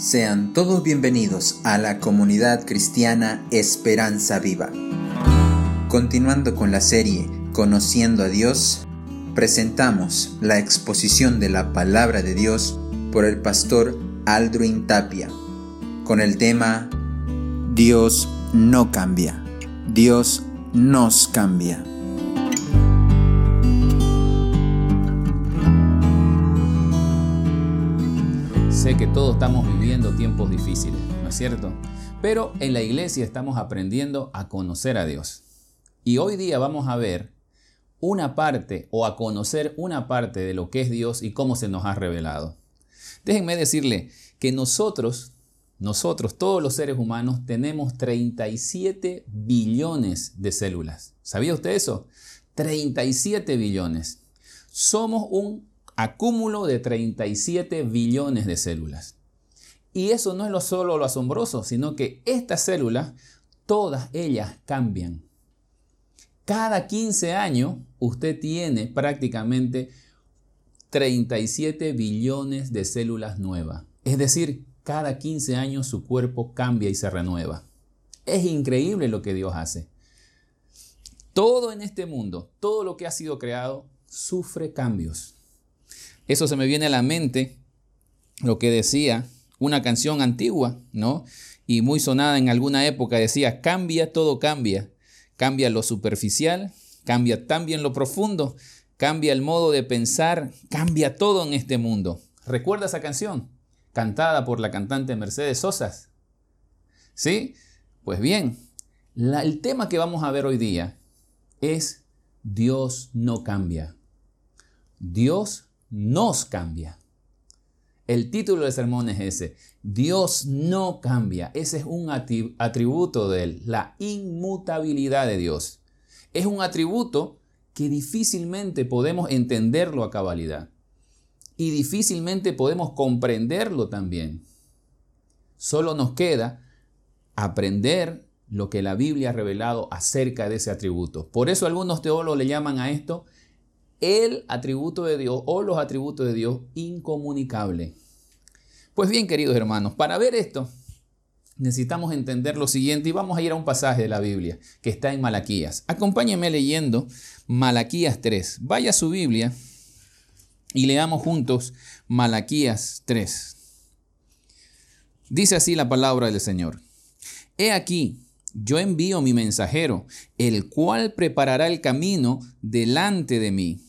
Sean todos bienvenidos a la comunidad cristiana Esperanza Viva. Continuando con la serie Conociendo a Dios, presentamos la exposición de la palabra de Dios por el pastor Aldruin Tapia, con el tema Dios no cambia, Dios nos cambia. Sé que todos estamos viviendo tiempos difíciles, ¿no es cierto? Pero en la iglesia estamos aprendiendo a conocer a Dios. Y hoy día vamos a ver una parte o a conocer una parte de lo que es Dios y cómo se nos ha revelado. Déjenme decirle que nosotros, nosotros, todos los seres humanos, tenemos 37 billones de células. ¿Sabía usted eso? 37 billones. Somos un acúmulo de 37 billones de células. Y eso no es lo solo lo asombroso, sino que estas células, todas ellas cambian. Cada 15 años usted tiene prácticamente 37 billones de células nuevas. Es decir, cada 15 años su cuerpo cambia y se renueva. Es increíble lo que Dios hace. Todo en este mundo, todo lo que ha sido creado, sufre cambios. Eso se me viene a la mente lo que decía una canción antigua, ¿no? Y muy sonada en alguna época, decía, cambia, todo cambia. Cambia lo superficial, cambia también lo profundo, cambia el modo de pensar, cambia todo en este mundo. ¿Recuerda esa canción? Cantada por la cantante Mercedes Sosas. ¿Sí? Pues bien, el tema que vamos a ver hoy día es Dios no cambia. Dios nos cambia. El título del sermón es ese. Dios no cambia. Ese es un atributo de Él, la inmutabilidad de Dios. Es un atributo que difícilmente podemos entenderlo a cabalidad. Y difícilmente podemos comprenderlo también. Solo nos queda aprender lo que la Biblia ha revelado acerca de ese atributo. Por eso algunos teólogos le llaman a esto el atributo de Dios o los atributos de Dios incomunicable. Pues bien, queridos hermanos, para ver esto necesitamos entender lo siguiente y vamos a ir a un pasaje de la Biblia que está en Malaquías. Acompáñenme leyendo Malaquías 3. Vaya a su Biblia y leamos juntos Malaquías 3. Dice así la palabra del Señor. He aquí, yo envío mi mensajero, el cual preparará el camino delante de mí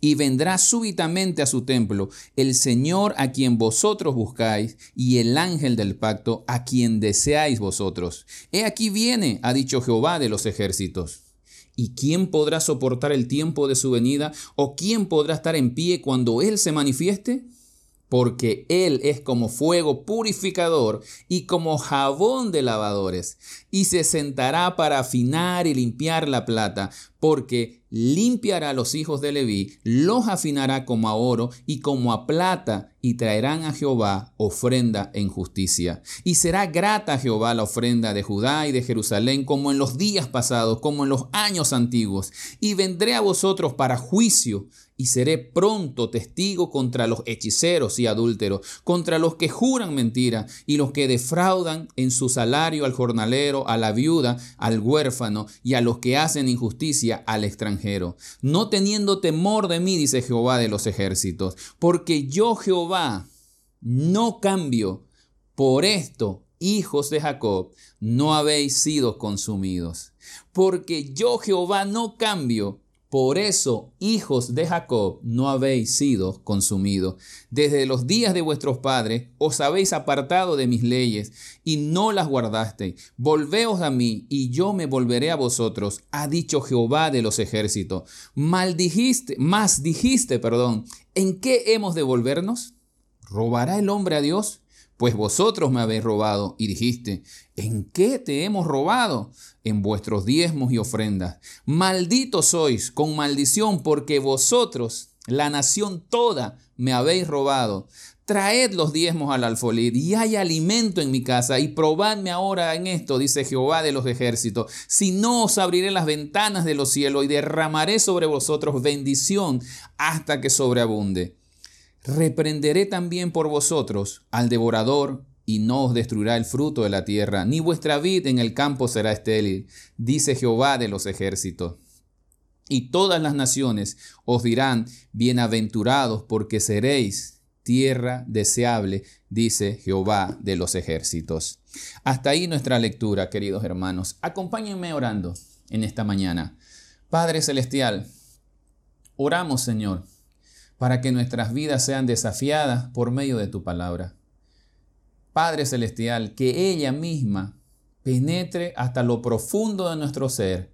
y vendrá súbitamente a su templo el Señor a quien vosotros buscáis y el ángel del pacto a quien deseáis vosotros. He aquí viene, ha dicho Jehová de los ejércitos. ¿Y quién podrá soportar el tiempo de su venida? ¿O quién podrá estar en pie cuando Él se manifieste? porque Él es como fuego purificador y como jabón de lavadores, y se sentará para afinar y limpiar la plata, porque limpiará a los hijos de Leví, los afinará como a oro y como a plata, y traerán a Jehová ofrenda en justicia. Y será grata a Jehová la ofrenda de Judá y de Jerusalén, como en los días pasados, como en los años antiguos. Y vendré a vosotros para juicio, y seré pronto testigo contra los hechiceros y adúlteros, contra los que juran mentira y los que defraudan en su salario al jornalero, a la viuda, al huérfano y a los que hacen injusticia al extranjero, no teniendo temor de mí, dice Jehová de los ejércitos, porque yo Jehová no cambio. Por esto, hijos de Jacob, no habéis sido consumidos. Porque yo Jehová no cambio por eso, hijos de Jacob, no habéis sido consumidos. Desde los días de vuestros padres os habéis apartado de mis leyes y no las guardasteis. Volveos a mí y yo me volveré a vosotros, ha dicho Jehová de los ejércitos. Maldijiste, más dijiste, perdón, ¿en qué hemos de volvernos? ¿Robará el hombre a Dios? Pues vosotros me habéis robado y dijiste, ¿en qué te hemos robado? En vuestros diezmos y ofrendas. Malditos sois con maldición porque vosotros, la nación toda, me habéis robado. Traed los diezmos al alfolí y hay alimento en mi casa y probadme ahora en esto, dice Jehová de los ejércitos. Si no os abriré las ventanas de los cielos y derramaré sobre vosotros bendición hasta que sobreabunde. Reprenderé también por vosotros al devorador y no os destruirá el fruto de la tierra, ni vuestra vid en el campo será estéril, dice Jehová de los ejércitos. Y todas las naciones os dirán, bienaventurados, porque seréis tierra deseable, dice Jehová de los ejércitos. Hasta ahí nuestra lectura, queridos hermanos. Acompáñenme orando en esta mañana. Padre Celestial, oramos, Señor, para que nuestras vidas sean desafiadas por medio de tu palabra. Padre Celestial, que ella misma penetre hasta lo profundo de nuestro ser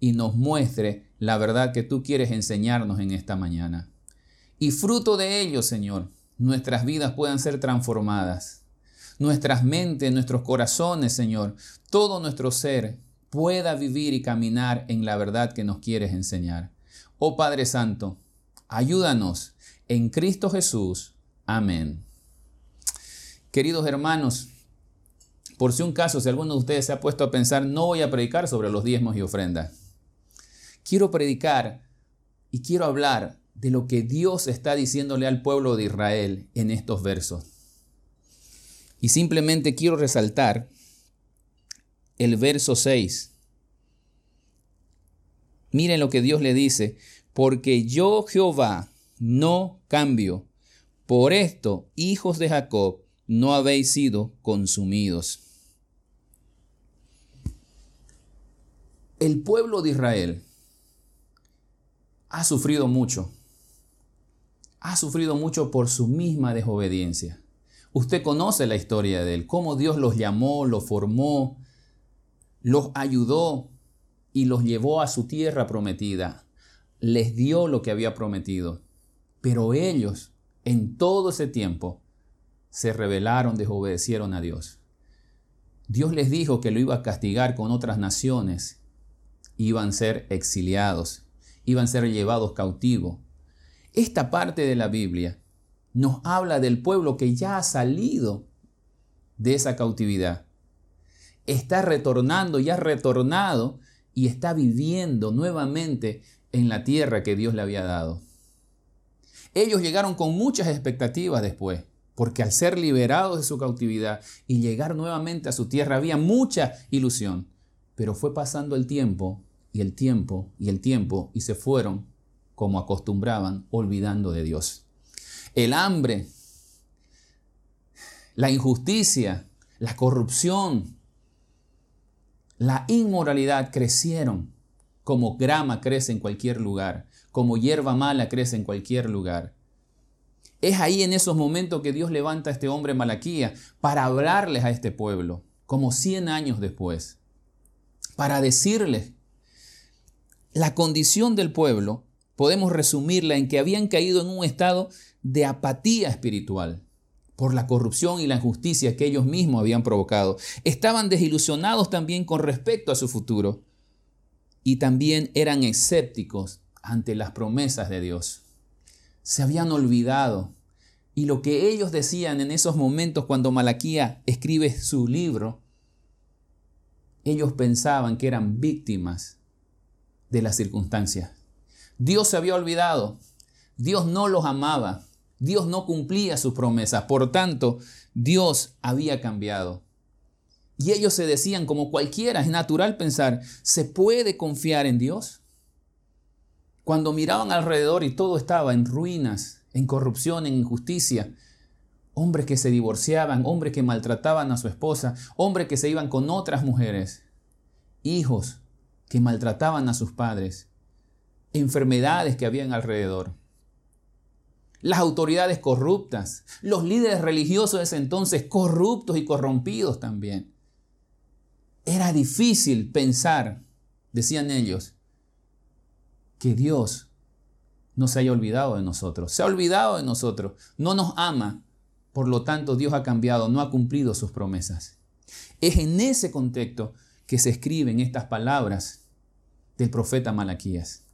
y nos muestre la verdad que tú quieres enseñarnos en esta mañana. Y fruto de ello, Señor, nuestras vidas puedan ser transformadas. Nuestras mentes, nuestros corazones, Señor, todo nuestro ser pueda vivir y caminar en la verdad que nos quieres enseñar. Oh Padre Santo, ayúdanos en Cristo Jesús. Amén. Queridos hermanos, por si un caso, si alguno de ustedes se ha puesto a pensar, no voy a predicar sobre los diezmos y ofrendas. Quiero predicar y quiero hablar de lo que Dios está diciéndole al pueblo de Israel en estos versos. Y simplemente quiero resaltar el verso 6. Miren lo que Dios le dice, porque yo Jehová no cambio. Por esto, hijos de Jacob, no habéis sido consumidos. El pueblo de Israel ha sufrido mucho. Ha sufrido mucho por su misma desobediencia. Usted conoce la historia de él, cómo Dios los llamó, los formó, los ayudó y los llevó a su tierra prometida. Les dio lo que había prometido. Pero ellos, en todo ese tiempo, se rebelaron, desobedecieron a Dios. Dios les dijo que lo iba a castigar con otras naciones. Iban a ser exiliados, iban a ser llevados cautivos. Esta parte de la Biblia nos habla del pueblo que ya ha salido de esa cautividad. Está retornando, ya ha retornado y está viviendo nuevamente en la tierra que Dios le había dado. Ellos llegaron con muchas expectativas después porque al ser liberados de su cautividad y llegar nuevamente a su tierra había mucha ilusión. Pero fue pasando el tiempo y el tiempo y el tiempo y se fueron, como acostumbraban, olvidando de Dios. El hambre, la injusticia, la corrupción, la inmoralidad crecieron como grama crece en cualquier lugar, como hierba mala crece en cualquier lugar. Es ahí en esos momentos que Dios levanta a este hombre Malaquía para hablarles a este pueblo, como 100 años después, para decirles la condición del pueblo, podemos resumirla en que habían caído en un estado de apatía espiritual por la corrupción y la injusticia que ellos mismos habían provocado. Estaban desilusionados también con respecto a su futuro y también eran escépticos ante las promesas de Dios se habían olvidado. Y lo que ellos decían en esos momentos cuando Malaquía escribe su libro, ellos pensaban que eran víctimas de las circunstancias. Dios se había olvidado, Dios no los amaba, Dios no cumplía sus promesas, por tanto, Dios había cambiado. Y ellos se decían, como cualquiera, es natural pensar, ¿se puede confiar en Dios? Cuando miraban alrededor y todo estaba en ruinas, en corrupción, en injusticia, hombres que se divorciaban, hombres que maltrataban a su esposa, hombres que se iban con otras mujeres, hijos que maltrataban a sus padres, enfermedades que habían alrededor. Las autoridades corruptas, los líderes religiosos de ese entonces corruptos y corrompidos también. Era difícil pensar, decían ellos, que Dios no se haya olvidado de nosotros. Se ha olvidado de nosotros. No nos ama. Por lo tanto, Dios ha cambiado, no ha cumplido sus promesas. Es en ese contexto que se escriben estas palabras del profeta Malaquías.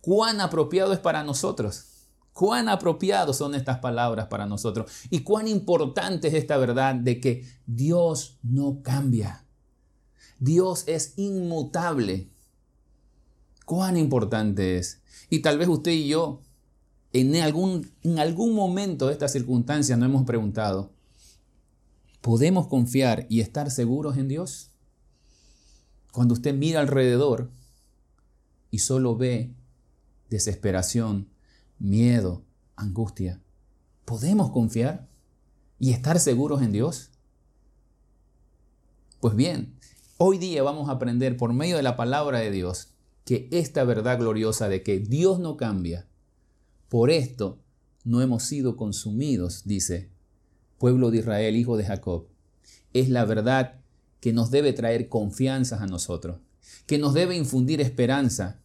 Cuán apropiado es para nosotros. Cuán apropiados son estas palabras para nosotros. Y cuán importante es esta verdad de que Dios no cambia. Dios es inmutable cuán importante es. Y tal vez usted y yo en algún, en algún momento de estas circunstancias nos hemos preguntado, ¿podemos confiar y estar seguros en Dios? Cuando usted mira alrededor y solo ve desesperación, miedo, angustia, ¿podemos confiar y estar seguros en Dios? Pues bien, hoy día vamos a aprender por medio de la palabra de Dios que esta verdad gloriosa de que Dios no cambia, por esto no hemos sido consumidos, dice, pueblo de Israel, hijo de Jacob. Es la verdad que nos debe traer confianza a nosotros, que nos debe infundir esperanza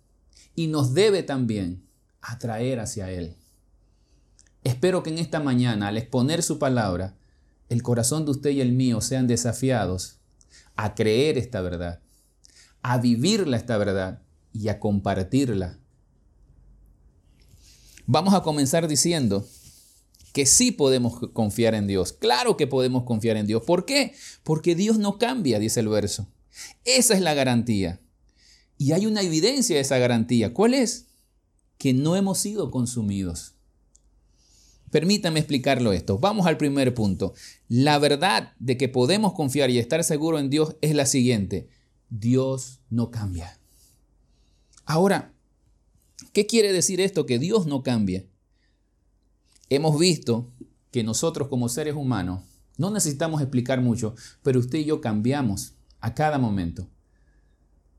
y nos debe también atraer hacia Él. Espero que en esta mañana, al exponer su palabra, el corazón de usted y el mío sean desafiados a creer esta verdad, a vivirla esta verdad y a compartirla Vamos a comenzar diciendo que sí podemos confiar en Dios. Claro que podemos confiar en Dios. ¿Por qué? Porque Dios no cambia, dice el verso. Esa es la garantía. Y hay una evidencia de esa garantía. ¿Cuál es? Que no hemos sido consumidos. Permítame explicarlo esto. Vamos al primer punto. La verdad de que podemos confiar y estar seguros en Dios es la siguiente. Dios no cambia. Ahora, ¿Qué quiere decir esto? Que Dios no cambia. Hemos visto que nosotros como seres humanos no necesitamos explicar mucho, pero usted y yo cambiamos a cada momento.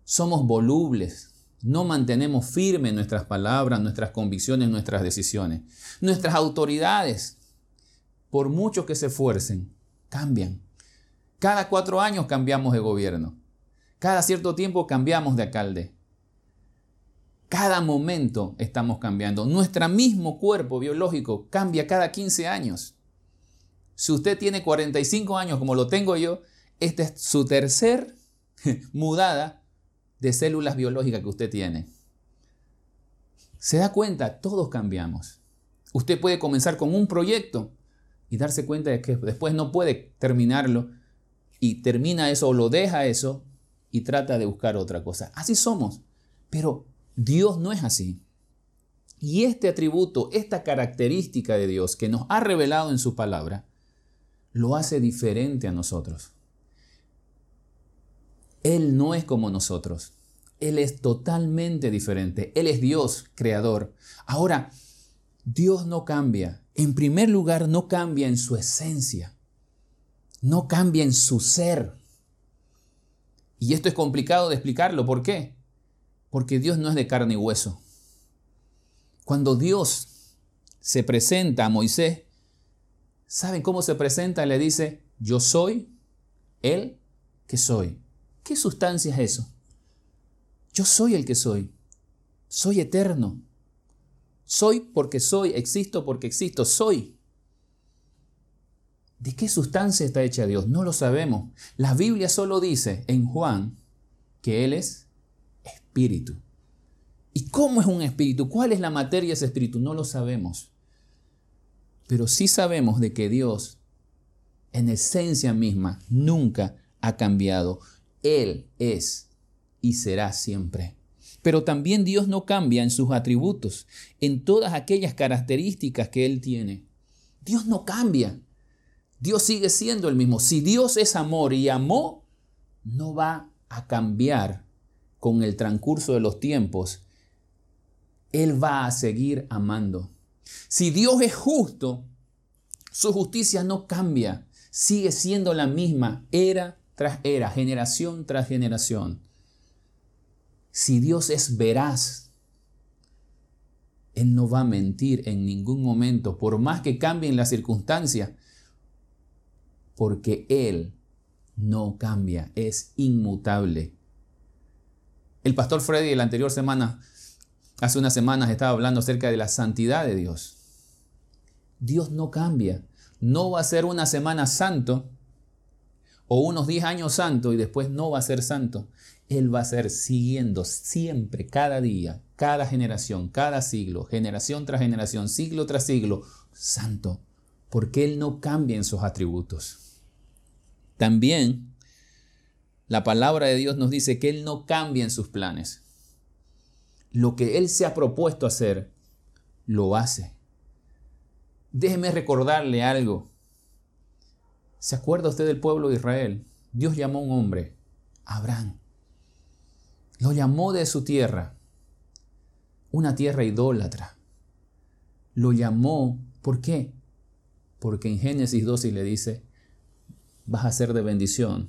Somos volubles, no mantenemos firmes nuestras palabras, nuestras convicciones, nuestras decisiones. Nuestras autoridades, por mucho que se esfuercen, cambian. Cada cuatro años cambiamos de gobierno. Cada cierto tiempo cambiamos de alcalde. Cada momento estamos cambiando. Nuestro mismo cuerpo biológico cambia cada 15 años. Si usted tiene 45 años como lo tengo yo, esta es su tercer mudada de células biológicas que usted tiene. Se da cuenta, todos cambiamos. Usted puede comenzar con un proyecto y darse cuenta de que después no puede terminarlo y termina eso o lo deja eso y trata de buscar otra cosa. Así somos. Pero Dios no es así. Y este atributo, esta característica de Dios que nos ha revelado en su palabra, lo hace diferente a nosotros. Él no es como nosotros. Él es totalmente diferente. Él es Dios, creador. Ahora, Dios no cambia. En primer lugar, no cambia en su esencia. No cambia en su ser. Y esto es complicado de explicarlo. ¿Por qué? Porque Dios no es de carne y hueso. Cuando Dios se presenta a Moisés, ¿saben cómo se presenta? Le dice, yo soy el que soy. ¿Qué sustancia es eso? Yo soy el que soy. Soy eterno. Soy porque soy, existo porque existo, soy. ¿De qué sustancia está hecha Dios? No lo sabemos. La Biblia solo dice en Juan que Él es espíritu. ¿Y cómo es un espíritu? ¿Cuál es la materia de ese espíritu? No lo sabemos. Pero sí sabemos de que Dios, en esencia misma, nunca ha cambiado. Él es y será siempre. Pero también Dios no cambia en sus atributos, en todas aquellas características que Él tiene. Dios no cambia. Dios sigue siendo el mismo. Si Dios es amor y amó, no va a cambiar con el transcurso de los tiempos, Él va a seguir amando. Si Dios es justo, su justicia no cambia, sigue siendo la misma era tras era, generación tras generación. Si Dios es veraz, Él no va a mentir en ningún momento, por más que cambien las circunstancias, porque Él no cambia, es inmutable. El pastor Freddy la anterior semana, hace unas semanas, estaba hablando acerca de la santidad de Dios. Dios no cambia. No va a ser una semana santo o unos 10 años santo y después no va a ser santo. Él va a ser siguiendo siempre, cada día, cada generación, cada siglo, generación tras generación, siglo tras siglo, santo, porque Él no cambia en sus atributos. También la palabra de Dios nos dice que Él no cambia en sus planes. Lo que Él se ha propuesto hacer, lo hace. Déjeme recordarle algo. ¿Se acuerda usted del pueblo de Israel? Dios llamó a un hombre, Abraham. Lo llamó de su tierra, una tierra idólatra. Lo llamó, ¿por qué? Porque en Génesis 12 le dice, vas a ser de bendición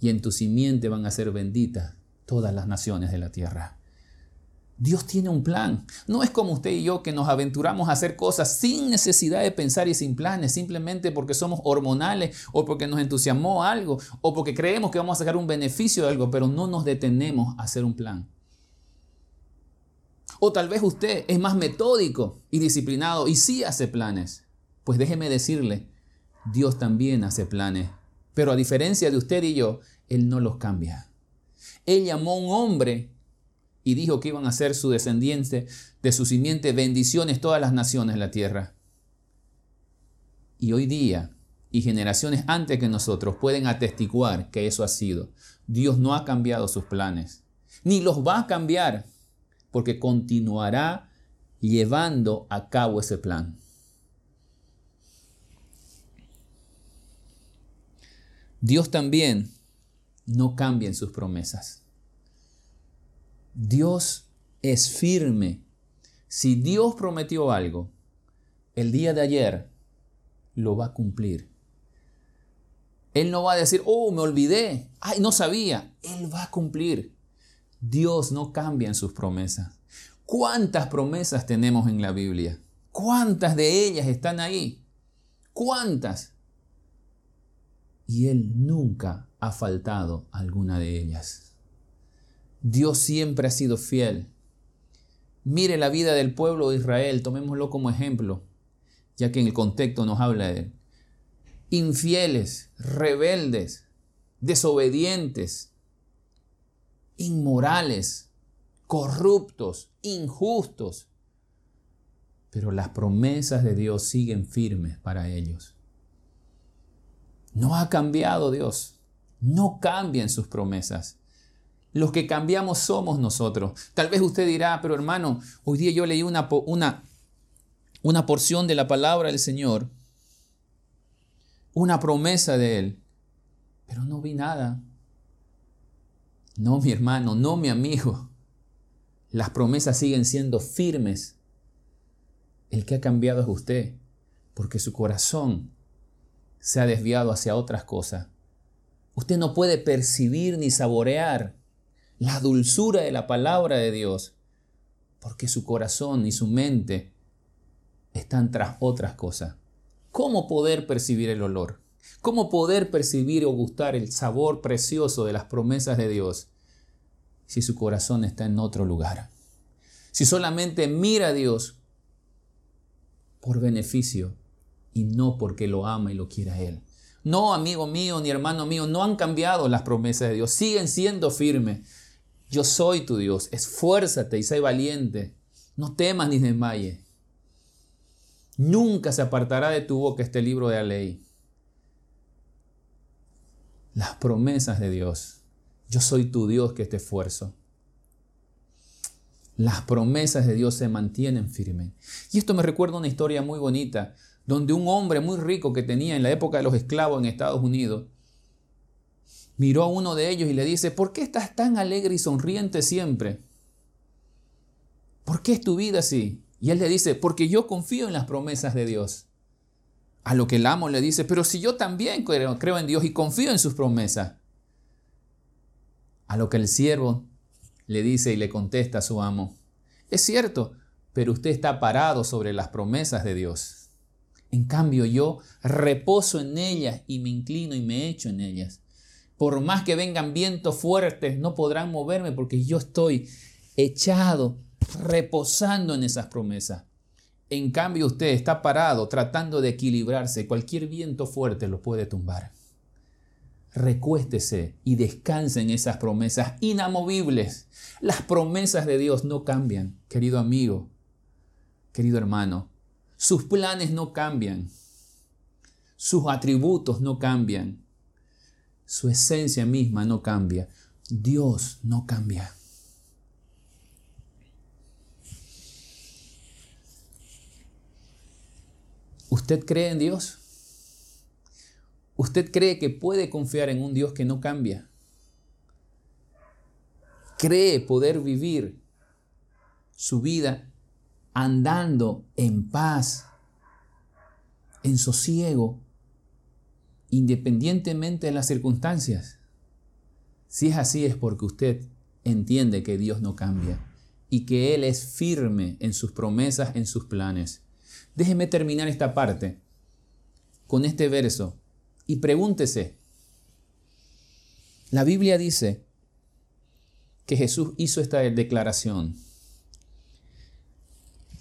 y en tu simiente van a ser benditas todas las naciones de la tierra. Dios tiene un plan. No es como usted y yo que nos aventuramos a hacer cosas sin necesidad de pensar y sin planes, simplemente porque somos hormonales o porque nos entusiasmó algo o porque creemos que vamos a sacar un beneficio de algo, pero no nos detenemos a hacer un plan. O tal vez usted es más metódico y disciplinado y sí hace planes. Pues déjeme decirle, Dios también hace planes. Pero a diferencia de usted y yo, Él no los cambia. Él llamó a un hombre y dijo que iban a ser su descendiente, de su simiente, bendiciones todas las naciones de la tierra. Y hoy día, y generaciones antes que nosotros, pueden atestiguar que eso ha sido. Dios no ha cambiado sus planes, ni los va a cambiar, porque continuará llevando a cabo ese plan. Dios también no cambia en sus promesas. Dios es firme. Si Dios prometió algo, el día de ayer lo va a cumplir. Él no va a decir, oh, me olvidé, ay, no sabía. Él va a cumplir. Dios no cambia en sus promesas. ¿Cuántas promesas tenemos en la Biblia? ¿Cuántas de ellas están ahí? ¿Cuántas? Y Él nunca ha faltado alguna de ellas. Dios siempre ha sido fiel. Mire la vida del pueblo de Israel, tomémoslo como ejemplo, ya que en el contexto nos habla de él. Infieles, rebeldes, desobedientes, inmorales, corruptos, injustos. Pero las promesas de Dios siguen firmes para ellos. No ha cambiado Dios. No cambian sus promesas. Los que cambiamos somos nosotros. Tal vez usted dirá, pero hermano, hoy día yo leí una, una, una porción de la palabra del Señor, una promesa de Él, pero no vi nada. No, mi hermano, no, mi amigo. Las promesas siguen siendo firmes. El que ha cambiado es usted, porque su corazón se ha desviado hacia otras cosas. Usted no puede percibir ni saborear la dulzura de la palabra de Dios, porque su corazón y su mente están tras otras cosas. ¿Cómo poder percibir el olor? ¿Cómo poder percibir o gustar el sabor precioso de las promesas de Dios si su corazón está en otro lugar? Si solamente mira a Dios por beneficio y no porque lo ama y lo quiera Él. No, amigo mío ni hermano mío, no han cambiado las promesas de Dios, siguen siendo firmes. Yo soy tu Dios, esfuérzate y sé valiente, no temas ni desmayes. Nunca se apartará de tu boca este libro de la ley. Las promesas de Dios. Yo soy tu Dios que te esfuerzo. Las promesas de Dios se mantienen firmes. Y esto me recuerda una historia muy bonita, donde un hombre muy rico que tenía en la época de los esclavos en Estados Unidos, miró a uno de ellos y le dice, ¿por qué estás tan alegre y sonriente siempre? ¿Por qué es tu vida así? Y él le dice, porque yo confío en las promesas de Dios. A lo que el amo le dice, pero si yo también creo, creo en Dios y confío en sus promesas. A lo que el siervo le dice y le contesta a su amo, es cierto, pero usted está parado sobre las promesas de Dios. En cambio yo reposo en ellas y me inclino y me echo en ellas. Por más que vengan vientos fuertes, no podrán moverme porque yo estoy echado, reposando en esas promesas. En cambio, usted está parado tratando de equilibrarse. Cualquier viento fuerte lo puede tumbar. Recuéstese y descanse en esas promesas inamovibles. Las promesas de Dios no cambian, querido amigo, querido hermano. Sus planes no cambian. Sus atributos no cambian. Su esencia misma no cambia. Dios no cambia. ¿Usted cree en Dios? ¿Usted cree que puede confiar en un Dios que no cambia? ¿Cree poder vivir su vida andando en paz, en sosiego, independientemente de las circunstancias? Si es así es porque usted entiende que Dios no cambia y que Él es firme en sus promesas, en sus planes. Déjeme terminar esta parte con este verso y pregúntese. La Biblia dice que Jesús hizo esta declaración.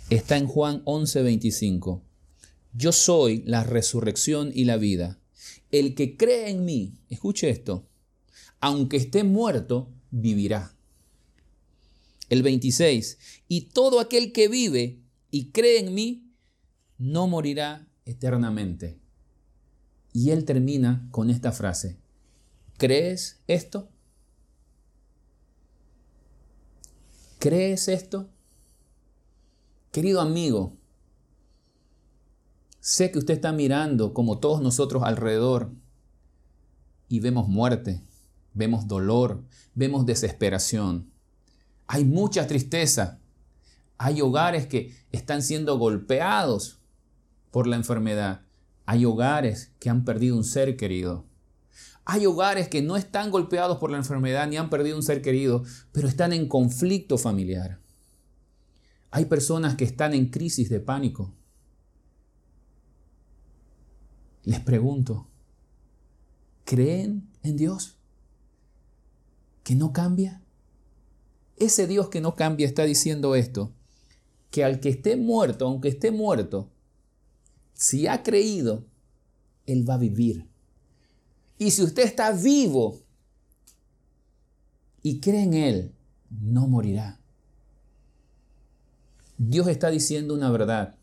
Está en Juan 11:25. Yo soy la resurrección y la vida. El que cree en mí, escuche esto, aunque esté muerto, vivirá. El 26. Y todo aquel que vive y cree en mí, no morirá eternamente. Y él termina con esta frase. ¿Crees esto? ¿Crees esto? Querido amigo, sé que usted está mirando como todos nosotros alrededor y vemos muerte, vemos dolor, vemos desesperación. Hay mucha tristeza. Hay hogares que están siendo golpeados por la enfermedad. Hay hogares que han perdido un ser querido. Hay hogares que no están golpeados por la enfermedad ni han perdido un ser querido, pero están en conflicto familiar. Hay personas que están en crisis de pánico. Les pregunto, ¿creen en Dios? ¿Que no cambia? Ese Dios que no cambia está diciendo esto, que al que esté muerto, aunque esté muerto, si ha creído, Él va a vivir. Y si usted está vivo y cree en Él, no morirá. Dios está diciendo una verdad.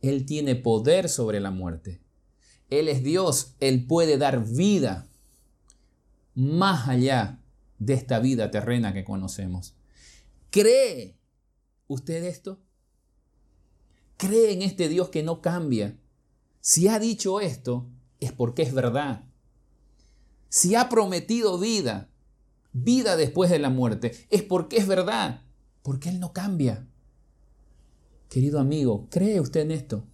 Él tiene poder sobre la muerte. Él es Dios. Él puede dar vida más allá de esta vida terrena que conocemos. ¿Cree usted esto? ¿Cree en este Dios que no cambia? Si ha dicho esto, es porque es verdad. Si ha prometido vida, vida después de la muerte, es porque es verdad, porque Él no cambia. Querido amigo, ¿cree usted en esto?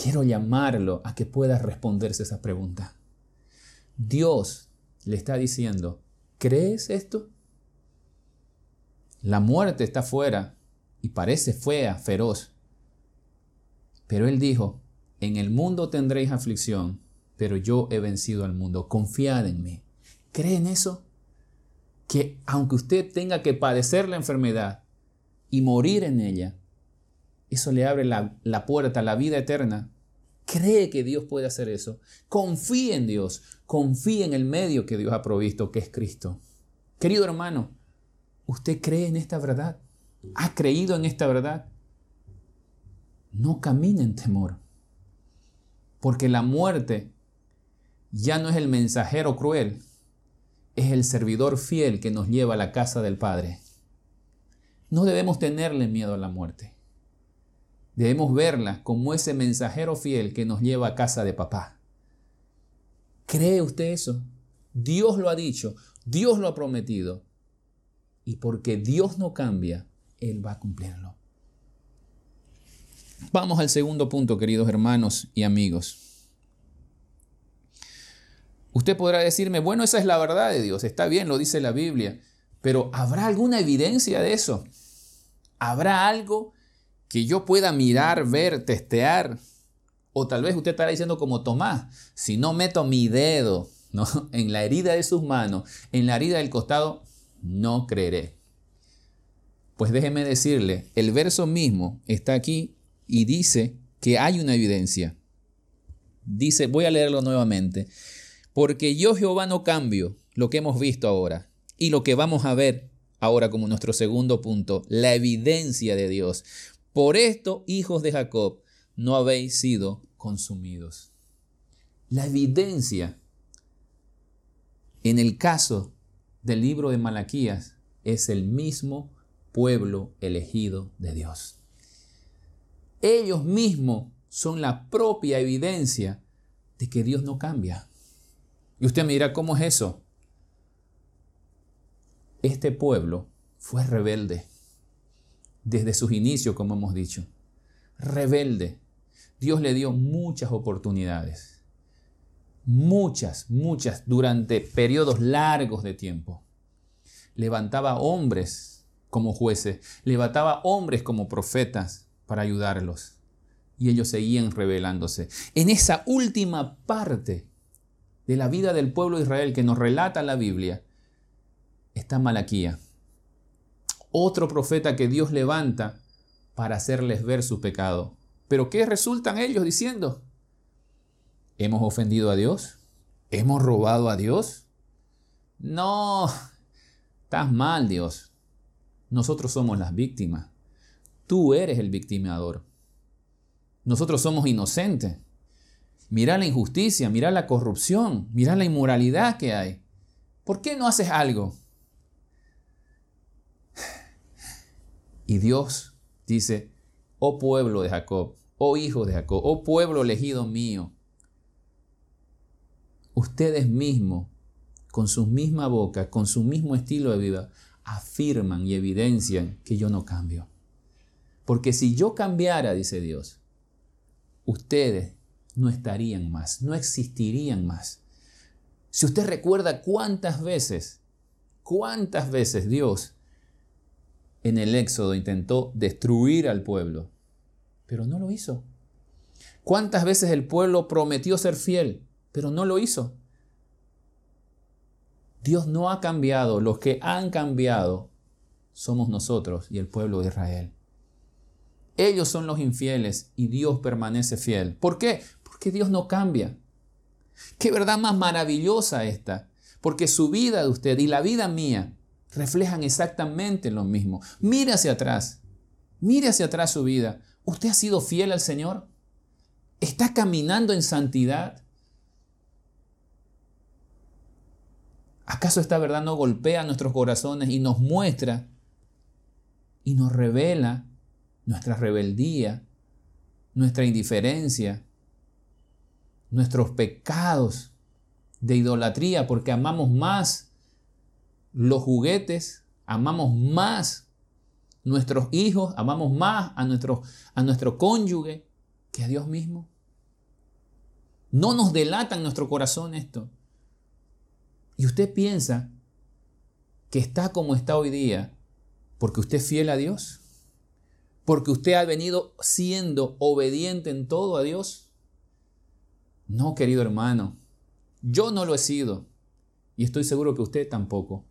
Quiero llamarlo a que pueda responderse esa pregunta. Dios le está diciendo, ¿crees esto? La muerte está fuera y parece fea, feroz, pero él dijo, en el mundo tendréis aflicción, pero yo he vencido al mundo. Confiad en mí. ¿Creen eso? Que aunque usted tenga que padecer la enfermedad y morir en ella, eso le abre la, la puerta a la vida eterna. ¿Cree que Dios puede hacer eso? Confíe en Dios. Confíe en el medio que Dios ha provisto, que es Cristo. Querido hermano, ¿usted cree en esta verdad? ¿Ha creído en esta verdad? no camine en temor, porque la muerte ya no es el mensajero cruel, es el servidor fiel que nos lleva a la casa del Padre. No debemos tenerle miedo a la muerte. Debemos verla como ese mensajero fiel que nos lleva a casa de papá. ¿Cree usted eso? Dios lo ha dicho, Dios lo ha prometido. Y porque Dios no cambia, Él va a cumplirlo. Vamos al segundo punto, queridos hermanos y amigos. Usted podrá decirme, bueno, esa es la verdad de Dios, está bien, lo dice la Biblia, pero ¿habrá alguna evidencia de eso? ¿Habrá algo que yo pueda mirar, ver, testear? O tal vez usted estará diciendo como Tomás, si no meto mi dedo ¿no? en la herida de sus manos, en la herida del costado, no creeré. Pues déjeme decirle, el verso mismo está aquí y dice que hay una evidencia. Dice, voy a leerlo nuevamente, porque yo Jehová no cambio lo que hemos visto ahora y lo que vamos a ver ahora como nuestro segundo punto, la evidencia de Dios. Por esto, hijos de Jacob, no habéis sido consumidos. La evidencia en el caso del libro de Malaquías es el mismo pueblo elegido de Dios. Ellos mismos son la propia evidencia de que Dios no cambia. Y usted me dirá, ¿cómo es eso? Este pueblo fue rebelde desde sus inicios, como hemos dicho. Rebelde. Dios le dio muchas oportunidades. Muchas, muchas, durante periodos largos de tiempo. Levantaba hombres como jueces, levantaba hombres como profetas para ayudarlos. Y ellos seguían rebelándose. En esa última parte de la vida del pueblo de Israel que nos relata la Biblia, está Malaquía, otro profeta que Dios levanta para hacerles ver su pecado. Pero ¿qué resultan ellos diciendo? ¿Hemos ofendido a Dios? ¿Hemos robado a Dios? No, estás mal Dios. Nosotros somos las víctimas. Tú eres el victimador. Nosotros somos inocentes. Mira la injusticia, mira la corrupción, mira la inmoralidad que hay. ¿Por qué no haces algo? Y Dios dice, oh pueblo de Jacob, oh hijo de Jacob, oh pueblo elegido mío, ustedes mismos, con su misma boca, con su mismo estilo de vida, afirman y evidencian que yo no cambio. Porque si yo cambiara, dice Dios, ustedes no estarían más, no existirían más. Si usted recuerda cuántas veces, cuántas veces Dios en el Éxodo intentó destruir al pueblo, pero no lo hizo. ¿Cuántas veces el pueblo prometió ser fiel, pero no lo hizo? Dios no ha cambiado, los que han cambiado somos nosotros y el pueblo de Israel. Ellos son los infieles y Dios permanece fiel. ¿Por qué? Porque Dios no cambia. Qué verdad más maravillosa esta. Porque su vida de usted y la vida mía reflejan exactamente lo mismo. Mire hacia atrás. Mire hacia atrás su vida. ¿Usted ha sido fiel al Señor? ¿Está caminando en santidad? ¿Acaso esta verdad no golpea nuestros corazones y nos muestra y nos revela nuestra rebeldía, nuestra indiferencia, nuestros pecados de idolatría porque amamos más los juguetes, amamos más nuestros hijos, amamos más a nuestro, a nuestro cónyuge que a Dios mismo. No nos delata en nuestro corazón esto. Y usted piensa que está como está hoy día porque usted es fiel a Dios, porque usted ha venido siendo obediente en todo a Dios. No, querido hermano, yo no lo he sido y estoy seguro que usted tampoco.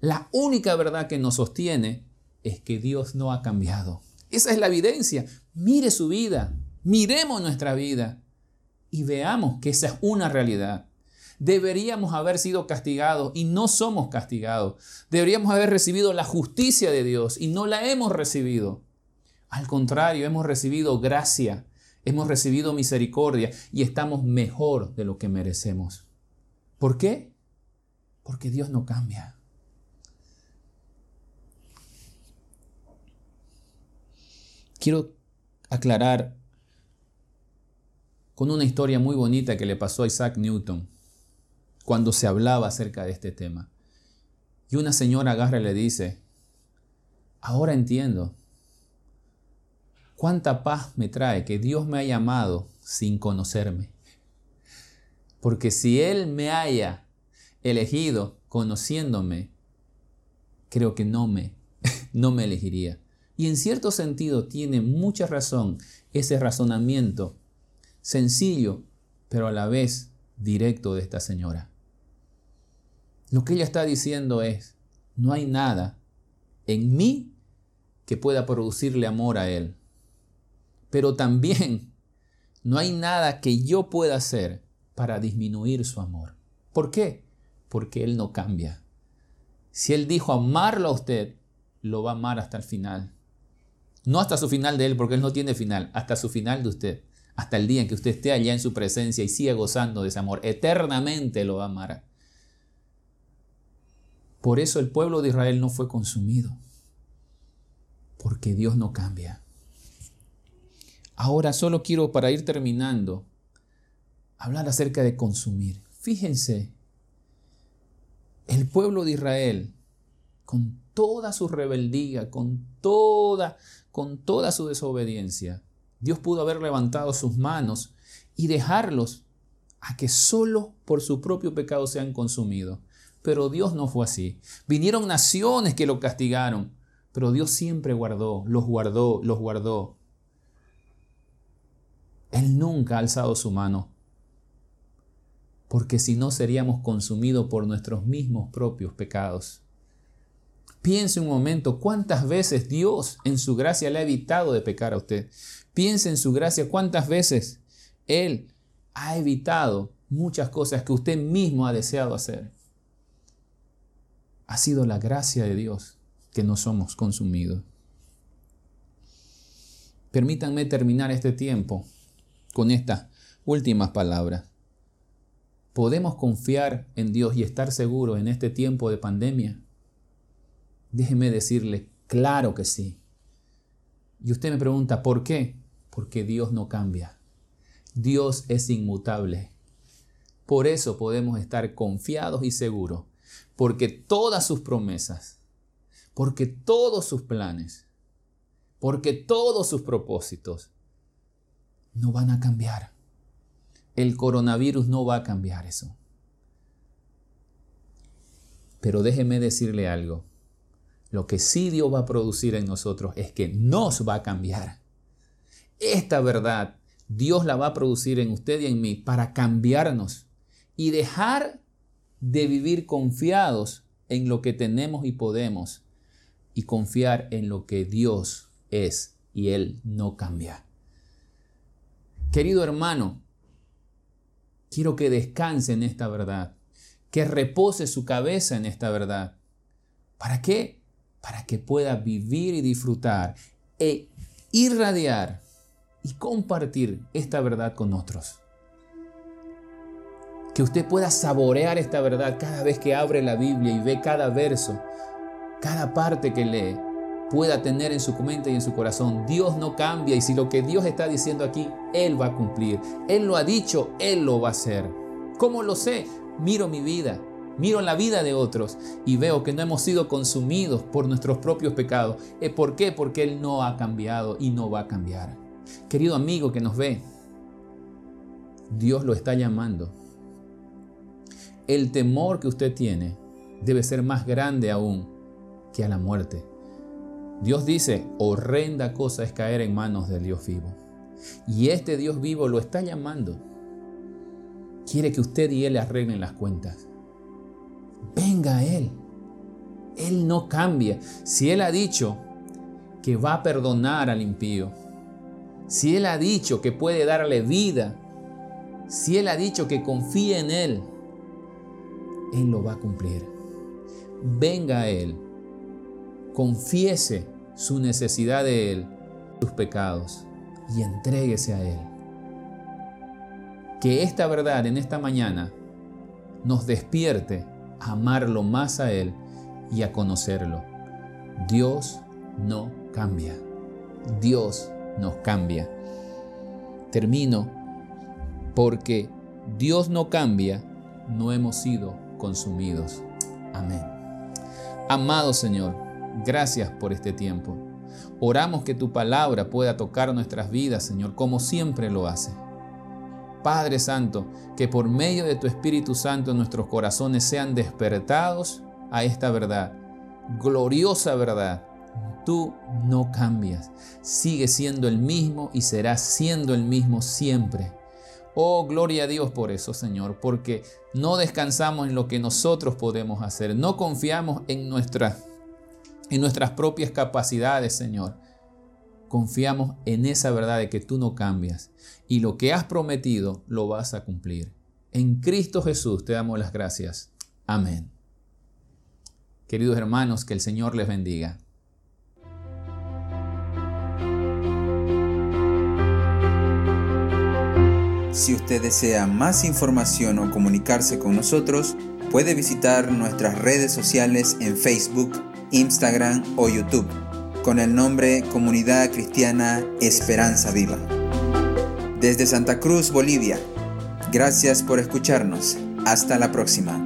La única verdad que nos sostiene es que Dios no ha cambiado. Esa es la evidencia. Mire su vida, miremos nuestra vida y veamos que esa es una realidad. Deberíamos haber sido castigados y no somos castigados. Deberíamos haber recibido la justicia de Dios y no la hemos recibido. Al contrario, hemos recibido gracia, hemos recibido misericordia y estamos mejor de lo que merecemos. ¿Por qué? Porque Dios no cambia. Quiero aclarar con una historia muy bonita que le pasó a Isaac Newton cuando se hablaba acerca de este tema. Y una señora agarra y le dice, ahora entiendo cuánta paz me trae que Dios me haya amado sin conocerme. Porque si Él me haya elegido conociéndome, creo que no me, no me elegiría. Y en cierto sentido tiene mucha razón ese razonamiento sencillo, pero a la vez directo de esta señora. Lo que ella está diciendo es, no hay nada en mí que pueda producirle amor a Él. Pero también no hay nada que yo pueda hacer para disminuir su amor. ¿Por qué? Porque Él no cambia. Si Él dijo amarlo a usted, lo va a amar hasta el final. No hasta su final de Él, porque Él no tiene final, hasta su final de usted. Hasta el día en que usted esté allá en su presencia y siga gozando de ese amor. Eternamente lo va a amar. Por eso el pueblo de Israel no fue consumido. Porque Dios no cambia. Ahora solo quiero, para ir terminando, hablar acerca de consumir. Fíjense, el pueblo de Israel, con toda su rebeldía, con toda, con toda su desobediencia, Dios pudo haber levantado sus manos y dejarlos a que solo por su propio pecado sean consumidos. Pero Dios no fue así. Vinieron naciones que lo castigaron, pero Dios siempre guardó, los guardó, los guardó. Él nunca ha alzado su mano, porque si no seríamos consumidos por nuestros mismos propios pecados. Piense un momento cuántas veces Dios en su gracia le ha evitado de pecar a usted. Piense en su gracia cuántas veces Él ha evitado muchas cosas que usted mismo ha deseado hacer. Ha sido la gracia de Dios que no somos consumidos. Permítanme terminar este tiempo con estas últimas palabras. ¿Podemos confiar en Dios y estar seguros en este tiempo de pandemia? Déjeme decirle, claro que sí. Y usted me pregunta, ¿por qué? Porque Dios no cambia. Dios es inmutable. Por eso podemos estar confiados y seguros, porque todas sus promesas, porque todos sus planes, porque todos sus propósitos no van a cambiar. El coronavirus no va a cambiar eso. Pero déjeme decirle algo. Lo que sí Dios va a producir en nosotros es que nos va a cambiar. Esta verdad Dios la va a producir en usted y en mí para cambiarnos y dejar de vivir confiados en lo que tenemos y podemos y confiar en lo que Dios es y Él no cambia. Querido hermano, quiero que descanse en esta verdad, que repose su cabeza en esta verdad. ¿Para qué? Para que pueda vivir y disfrutar e irradiar y compartir esta verdad con otros. Que usted pueda saborear esta verdad cada vez que abre la Biblia y ve cada verso, cada parte que lee pueda tener en su mente y en su corazón. Dios no cambia y si lo que Dios está diciendo aquí, Él va a cumplir. Él lo ha dicho, Él lo va a hacer. ¿Cómo lo sé? Miro mi vida, miro la vida de otros y veo que no hemos sido consumidos por nuestros propios pecados. ¿Por qué? Porque Él no ha cambiado y no va a cambiar. Querido amigo que nos ve, Dios lo está llamando. El temor que usted tiene debe ser más grande aún que a la muerte. Dios dice, horrenda cosa es caer en manos del Dios vivo. Y este Dios vivo lo está llamando. Quiere que usted y Él le arreglen las cuentas. Venga a Él. Él no cambia. Si Él ha dicho que va a perdonar al impío, si Él ha dicho que puede darle vida, si Él ha dicho que confíe en Él, Él lo va a cumplir. Venga a Él confiese su necesidad de Él, sus pecados, y entréguese a Él. Que esta verdad en esta mañana nos despierte amarlo más a Él y a conocerlo. Dios no cambia. Dios nos cambia. Termino porque Dios no cambia, no hemos sido consumidos. Amén. Amado Señor, Gracias por este tiempo. Oramos que tu palabra pueda tocar nuestras vidas, Señor, como siempre lo hace. Padre Santo, que por medio de tu Espíritu Santo nuestros corazones sean despertados a esta verdad, gloriosa verdad. Tú no cambias, sigue siendo el mismo y serás siendo el mismo siempre. Oh, gloria a Dios por eso, Señor, porque no descansamos en lo que nosotros podemos hacer, no confiamos en nuestra en nuestras propias capacidades, Señor. Confiamos en esa verdad de que tú no cambias y lo que has prometido lo vas a cumplir. En Cristo Jesús te damos las gracias. Amén. Queridos hermanos, que el Señor les bendiga. Si usted desea más información o comunicarse con nosotros, puede visitar nuestras redes sociales en Facebook, Instagram o YouTube con el nombre Comunidad Cristiana Esperanza Viva. Desde Santa Cruz, Bolivia. Gracias por escucharnos. Hasta la próxima.